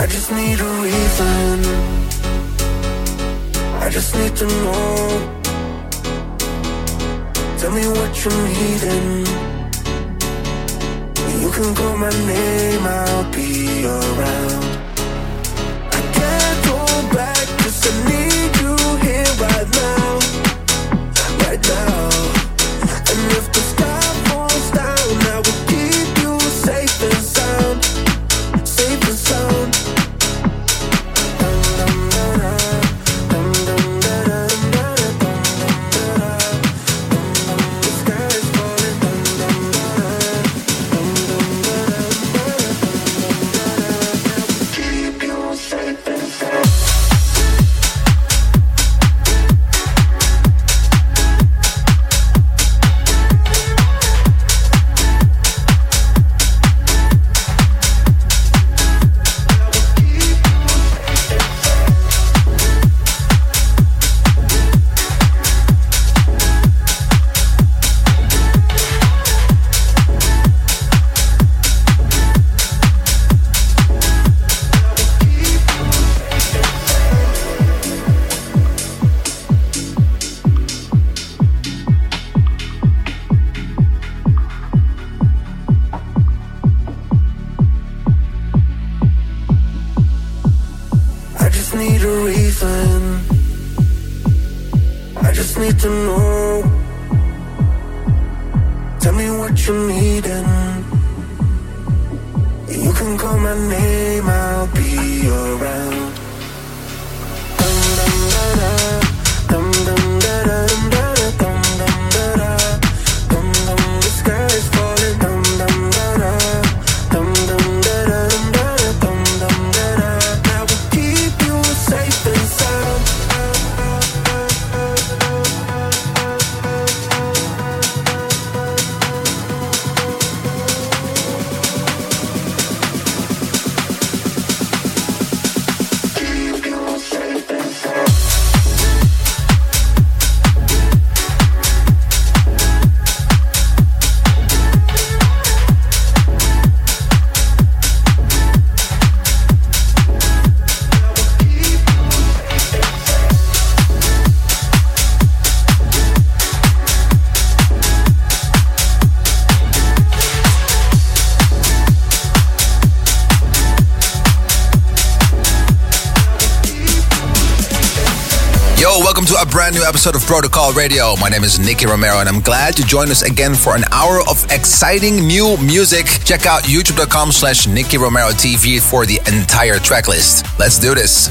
I just need a reason. I just need to know. Tell me what you're needing. You can call my name, I'll be around. I can't go back, cause I need you here right now. Welcome to a brand new episode of Protocol Radio. My name is Nicky Romero, and I'm glad you joined us again for an hour of exciting new music. Check out youtube.com slash Nicky Romero TV for the entire track list. Let's do this.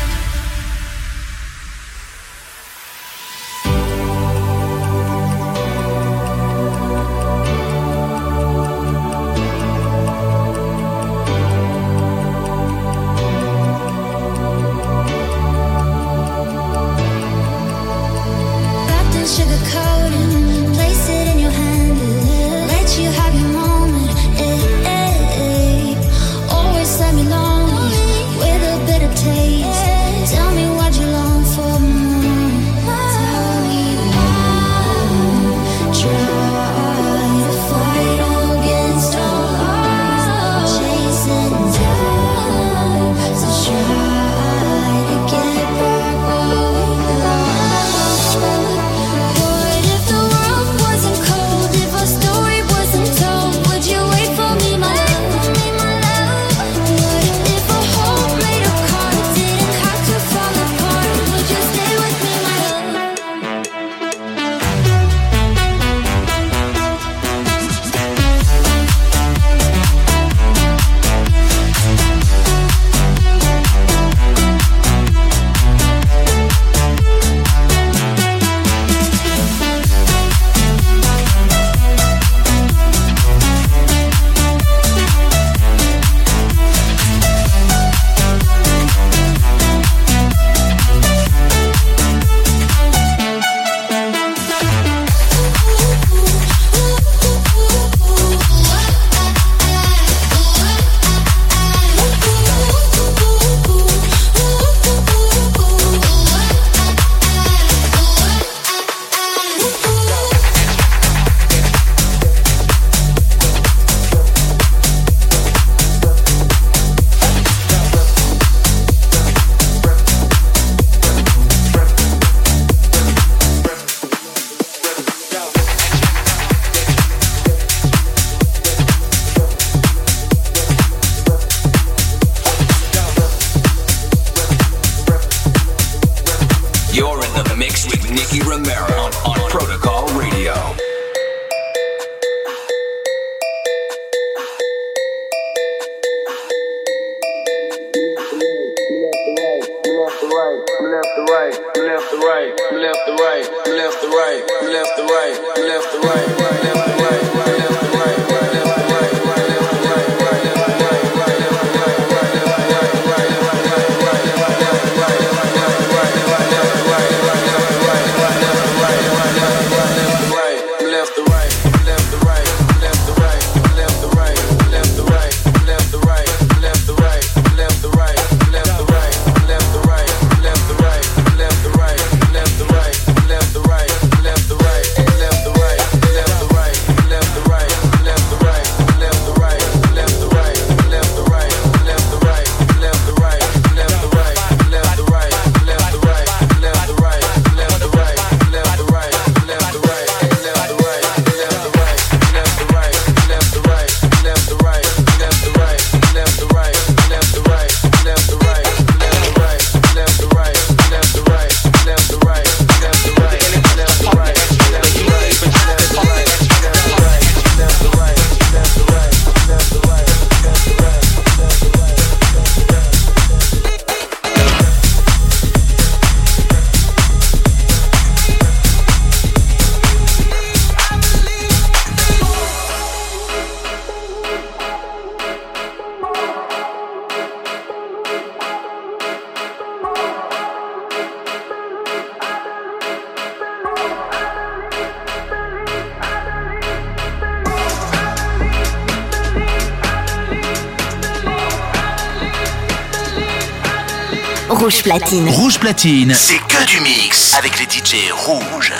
Rouge Platine. Rouge Platine, c'est que du mix avec les DJ rouges.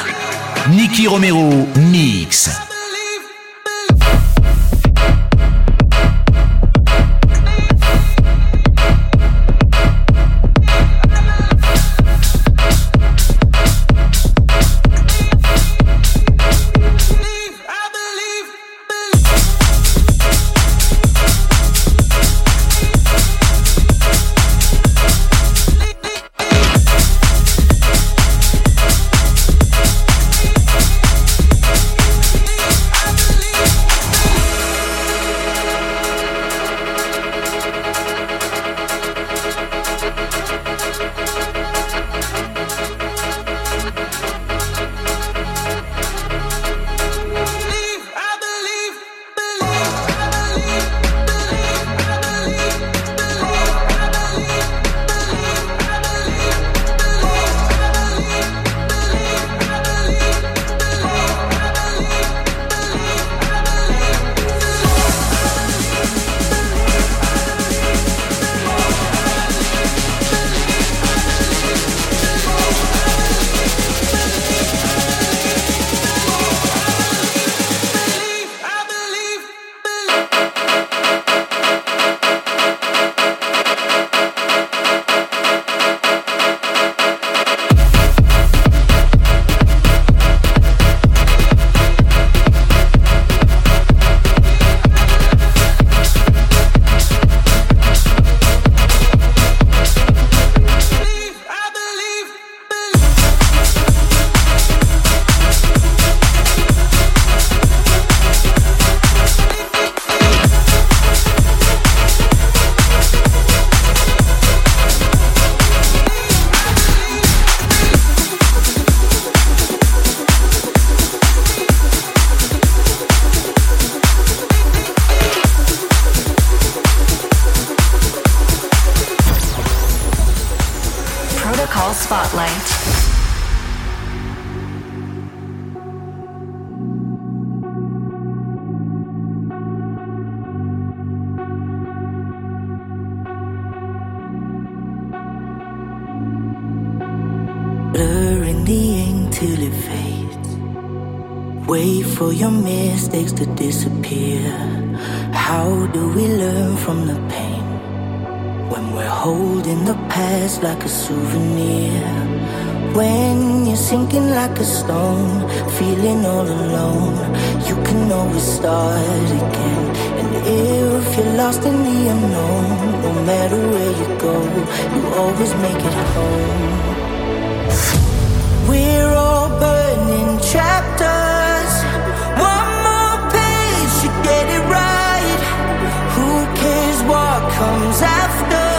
Nicky Romero, mix. We're holding the past like a souvenir. When you're sinking like a stone, feeling all alone, you can always start again. And if you're lost in the unknown, no matter where you go, you always make it home. We're all burning chapters. One more page, you get it right. Who cares what comes after.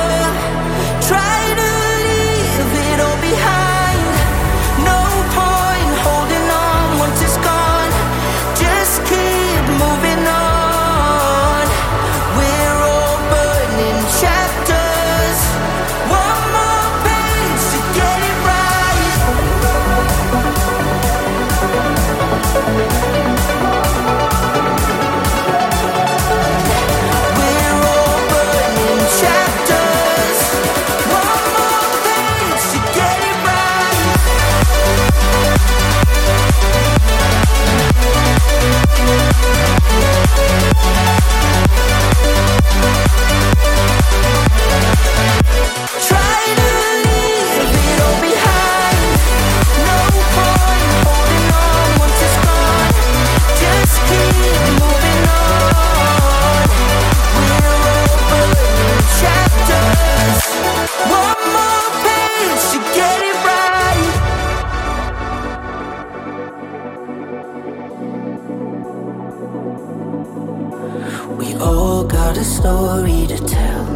story to tell.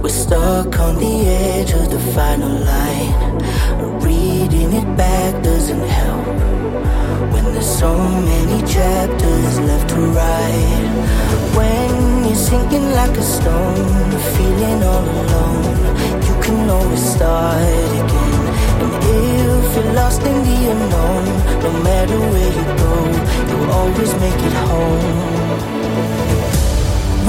We're stuck on the edge of the final line. Reading it back doesn't help. When there's so many chapters left to write. When you're sinking like a stone, feeling all alone, you can always start again. And if you're lost in the unknown, no matter where you go, you'll always make it home.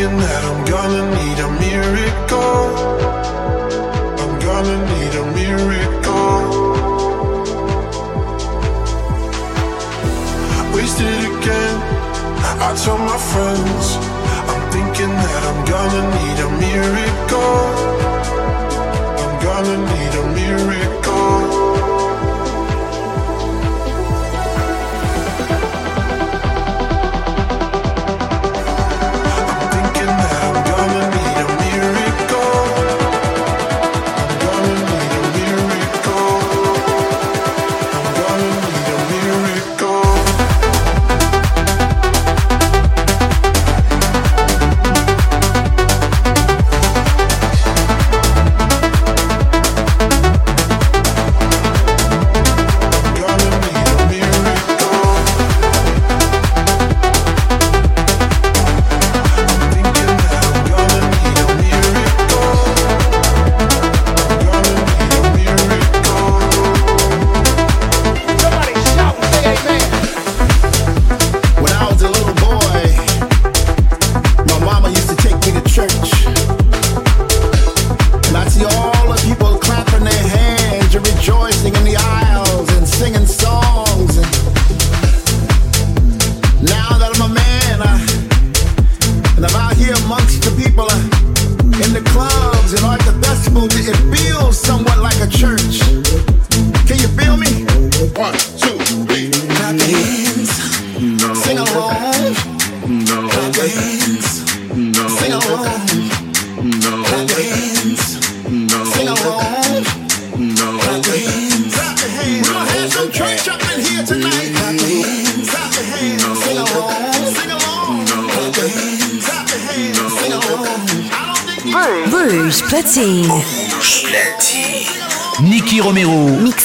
thinking that I'm gonna need a miracle. I'm gonna need a miracle. Wasted again. I told my friends I'm thinking that I'm gonna need a miracle. I'm gonna need a miracle.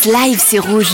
Live, c'est rouge.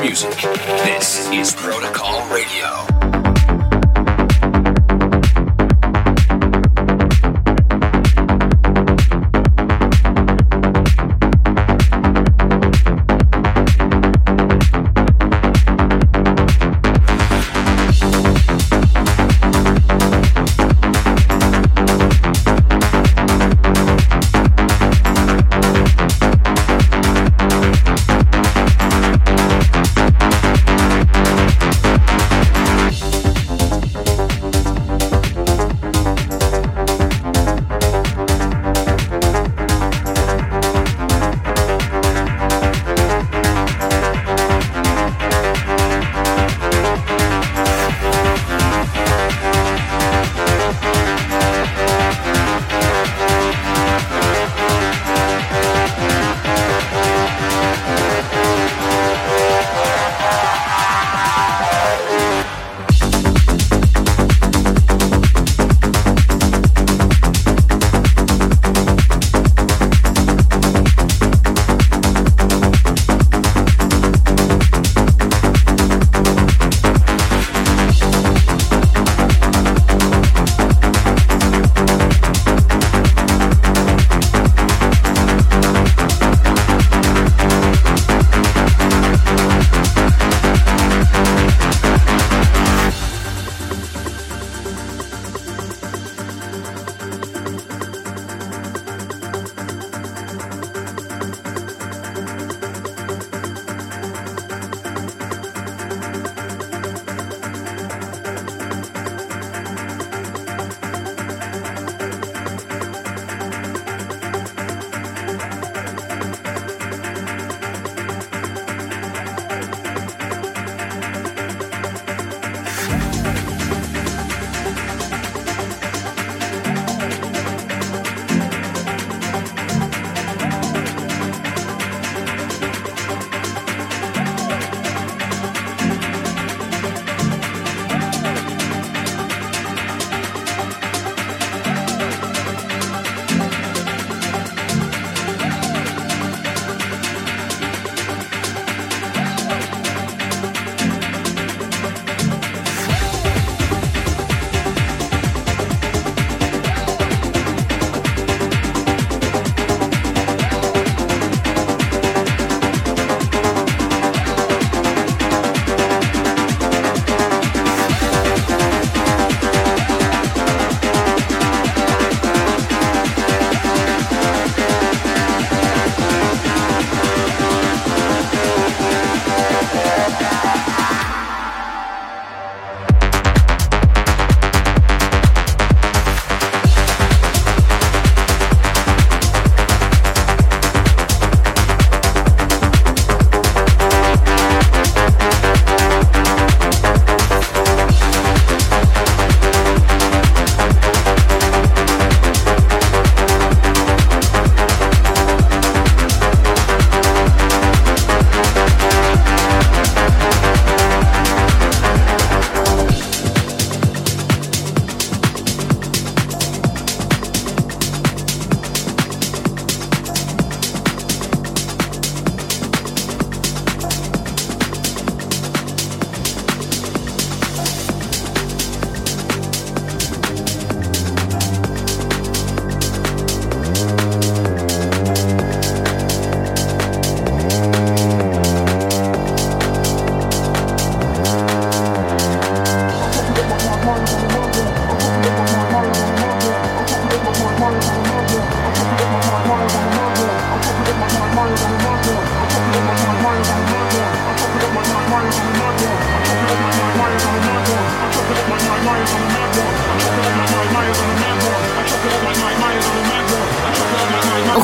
music. This is Protocol Radio.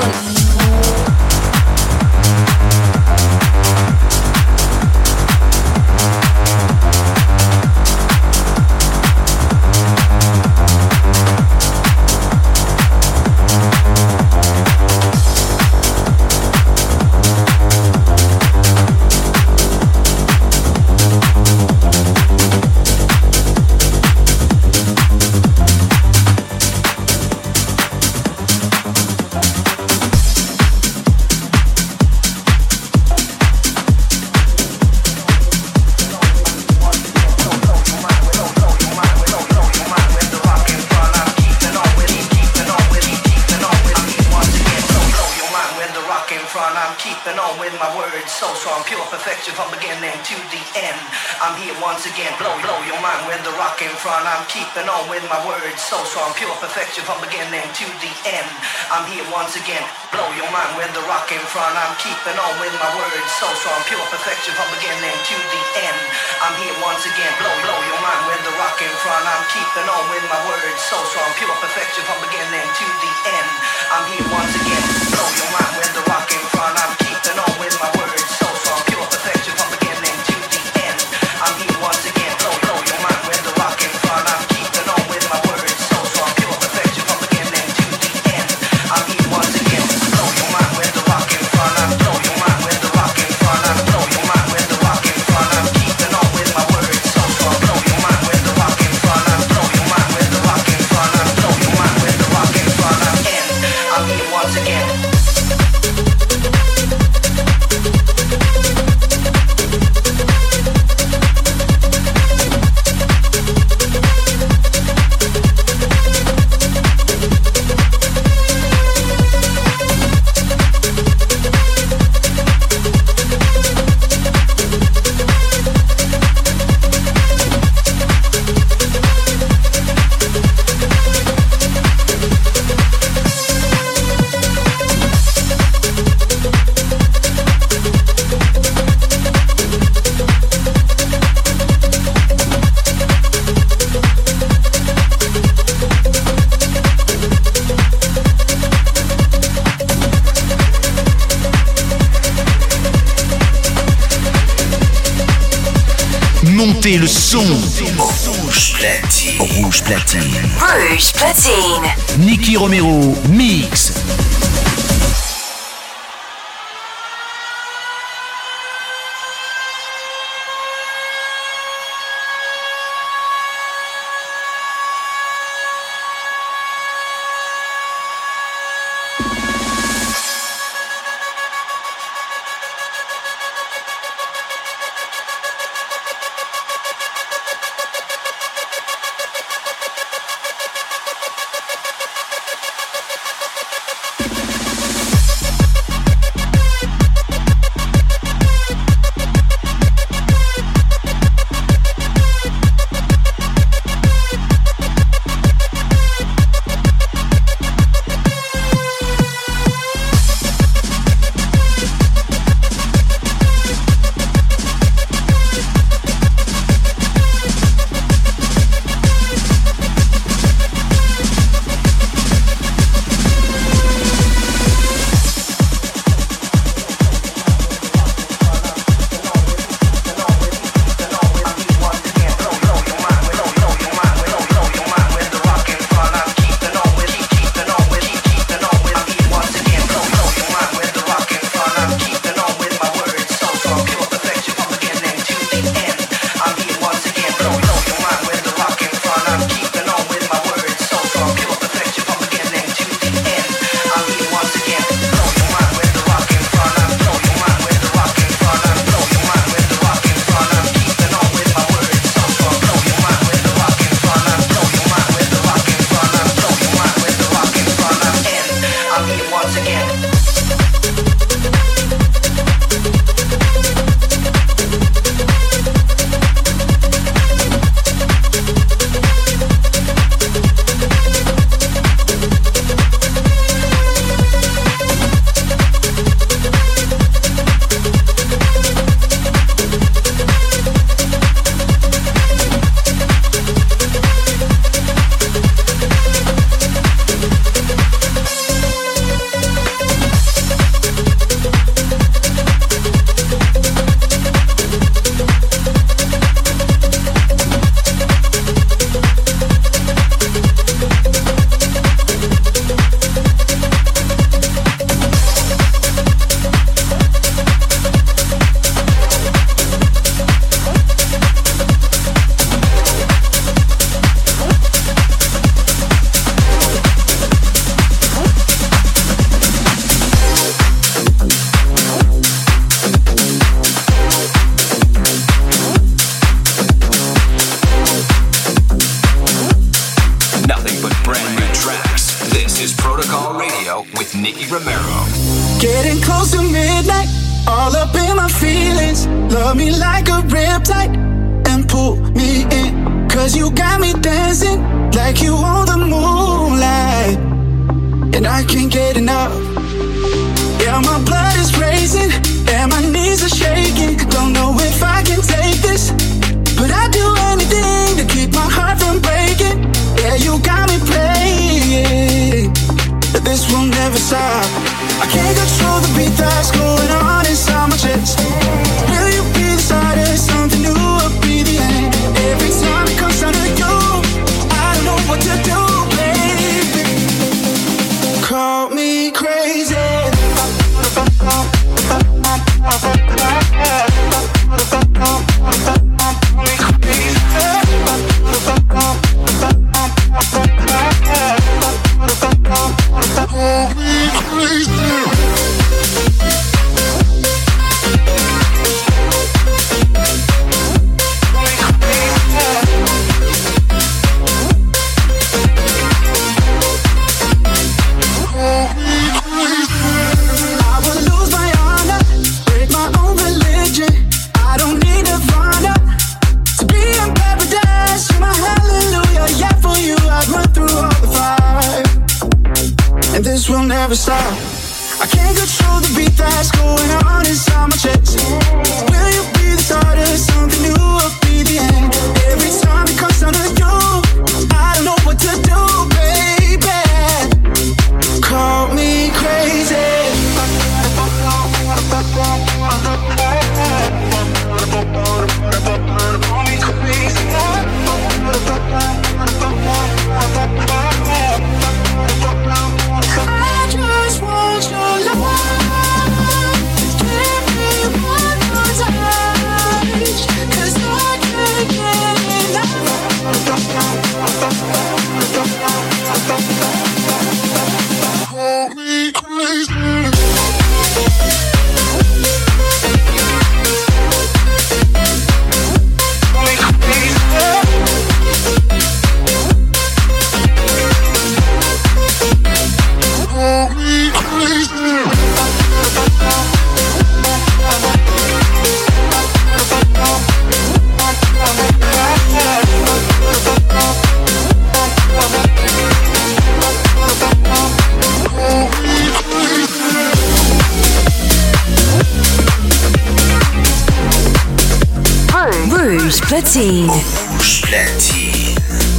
Thank you. I'm keeping on with my words so strong. Pure perfection from beginning to the end. I'm here once again. Blow, blow your mind with the rockin' front. I'm keeping on with my words so strong. Pure perfection from beginning to the end. I'm here once again. Blow your mind. never stop. I can't control the beat that's going on inside my chest.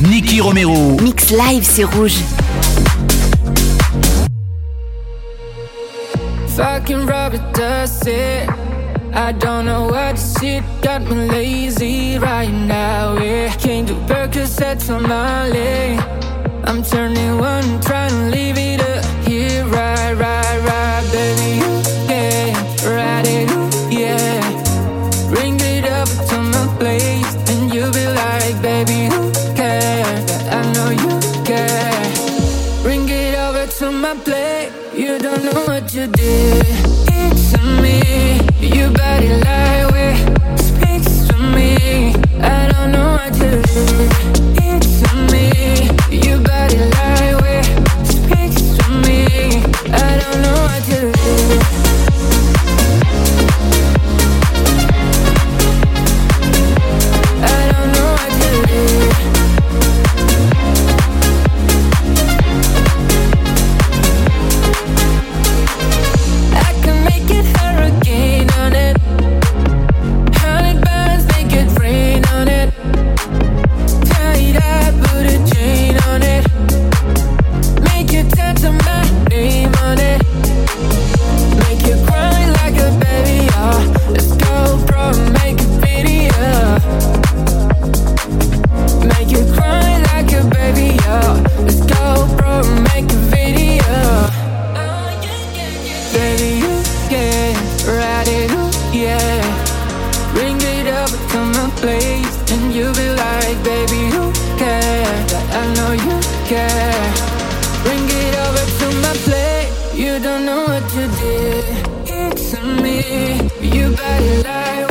Nicky Romero. Mix live, c'est rouge. Fucking rubber does it. I don't know what shit got me lazy right now. Yeah, can't do Percocets on my leg. I'm turning one, trying to leave it here, right, you don't know what you did to me. You better lie. You better lie.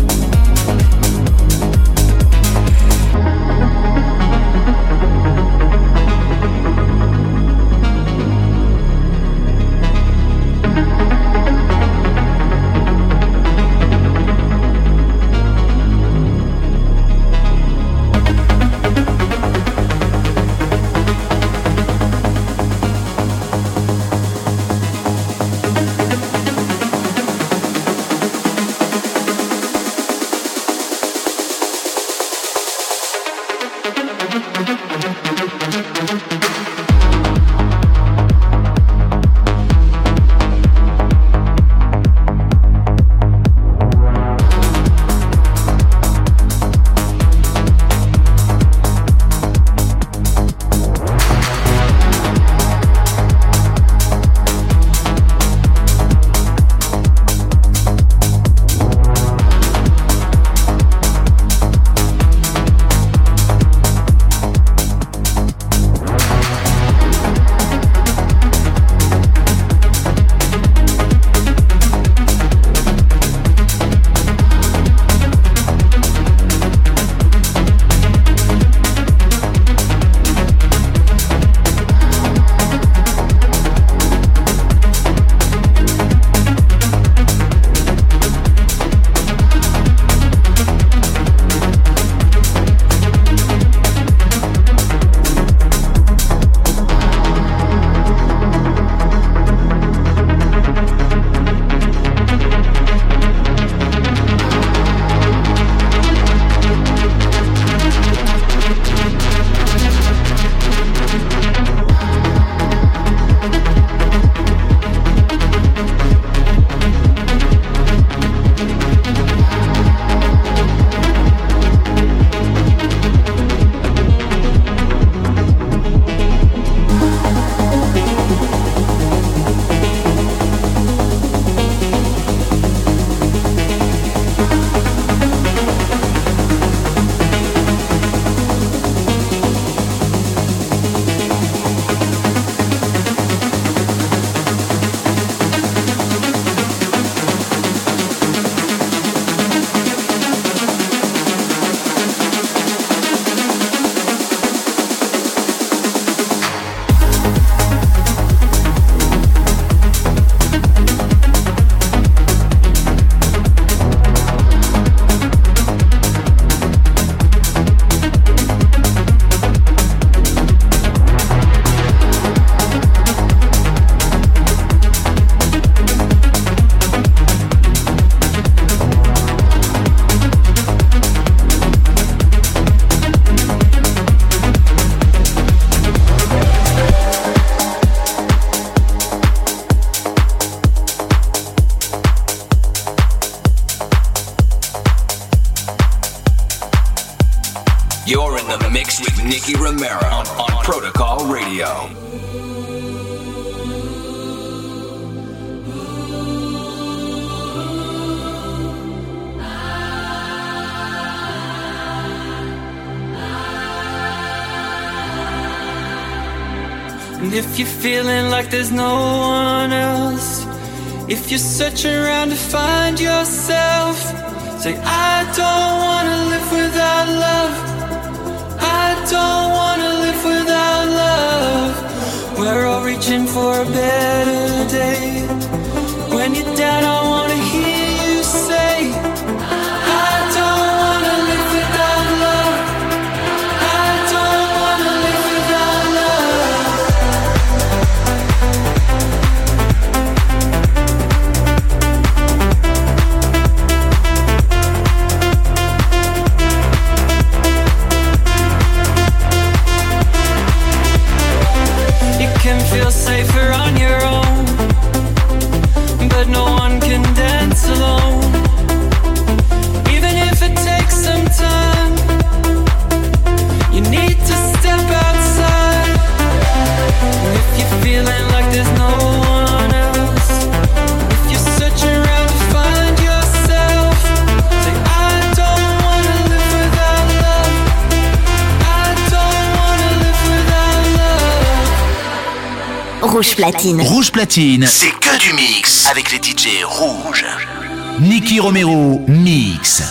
There's no one else. If you're searching around to find yourself, say, I don't wanna live without love. I don't wanna live without love. We're all reaching for a better day. When you're down, I wanna Rouge Platine. Rouge Platine, c'est que du mix avec les DJ rouges. Nicky Romero, mix.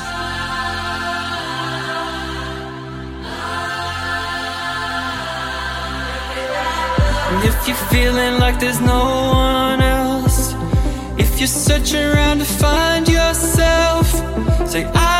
if you're feeling like there's no one else, if you're searching around to find yourself, say, I